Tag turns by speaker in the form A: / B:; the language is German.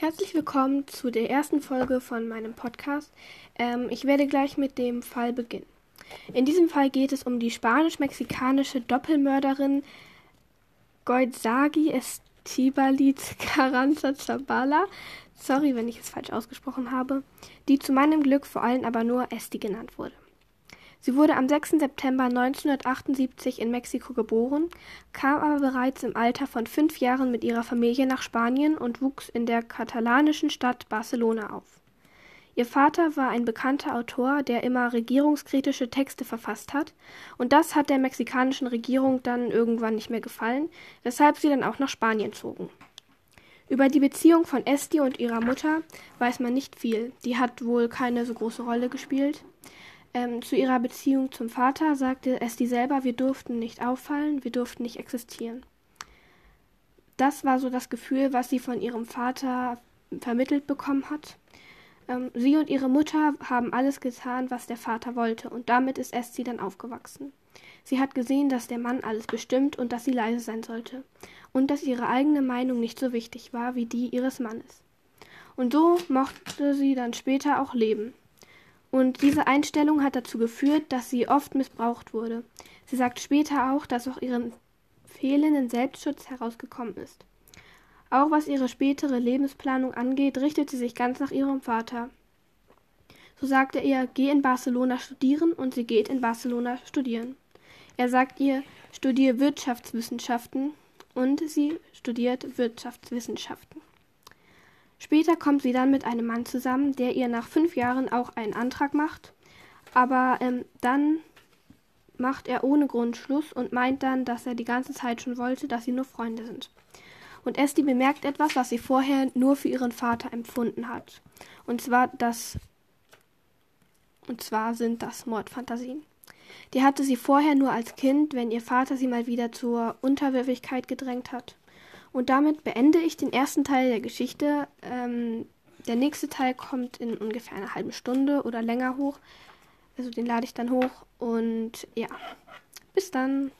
A: Herzlich willkommen zu der ersten Folge von meinem Podcast. Ähm, ich werde gleich mit dem Fall beginnen. In diesem Fall geht es um die spanisch-mexikanische Doppelmörderin Goitzagi Estibalit Carranza Zabala. Sorry, wenn ich es falsch ausgesprochen habe. Die zu meinem Glück vor allem aber nur Esti genannt wurde. Sie wurde am 6. September 1978 in Mexiko geboren, kam aber bereits im Alter von fünf Jahren mit ihrer Familie nach Spanien und wuchs in der katalanischen Stadt Barcelona auf. Ihr Vater war ein bekannter Autor, der immer regierungskritische Texte verfasst hat, und das hat der mexikanischen Regierung dann irgendwann nicht mehr gefallen, weshalb sie dann auch nach Spanien zogen. Über die Beziehung von Esti und ihrer Mutter weiß man nicht viel, die hat wohl keine so große Rolle gespielt. Ähm, zu ihrer Beziehung zum Vater sagte Esti selber, wir durften nicht auffallen, wir durften nicht existieren. Das war so das Gefühl, was sie von ihrem Vater vermittelt bekommen hat. Ähm, sie und ihre Mutter haben alles getan, was der Vater wollte, und damit ist Esti dann aufgewachsen. Sie hat gesehen, dass der Mann alles bestimmt und dass sie leise sein sollte, und dass ihre eigene Meinung nicht so wichtig war wie die ihres Mannes. Und so mochte sie dann später auch leben. Und diese Einstellung hat dazu geführt, dass sie oft missbraucht wurde. Sie sagt später auch, dass auch ihren fehlenden Selbstschutz herausgekommen ist. Auch was ihre spätere Lebensplanung angeht, richtet sie sich ganz nach ihrem Vater. So sagt er ihr, geh in Barcelona studieren und sie geht in Barcelona studieren. Er sagt ihr, studiere Wirtschaftswissenschaften und sie studiert Wirtschaftswissenschaften. Später kommt sie dann mit einem Mann zusammen, der ihr nach fünf Jahren auch einen Antrag macht, aber ähm, dann macht er ohne Grund Schluss und meint dann, dass er die ganze Zeit schon wollte, dass sie nur Freunde sind. Und Esti bemerkt etwas, was sie vorher nur für ihren Vater empfunden hat. Und zwar das und zwar sind das Mordfantasien. Die hatte sie vorher nur als Kind, wenn ihr Vater sie mal wieder zur Unterwürfigkeit gedrängt hat. Und damit beende ich den ersten Teil der Geschichte. Ähm, der nächste Teil kommt in ungefähr einer halben Stunde oder länger hoch. Also den lade ich dann hoch. Und ja, bis dann.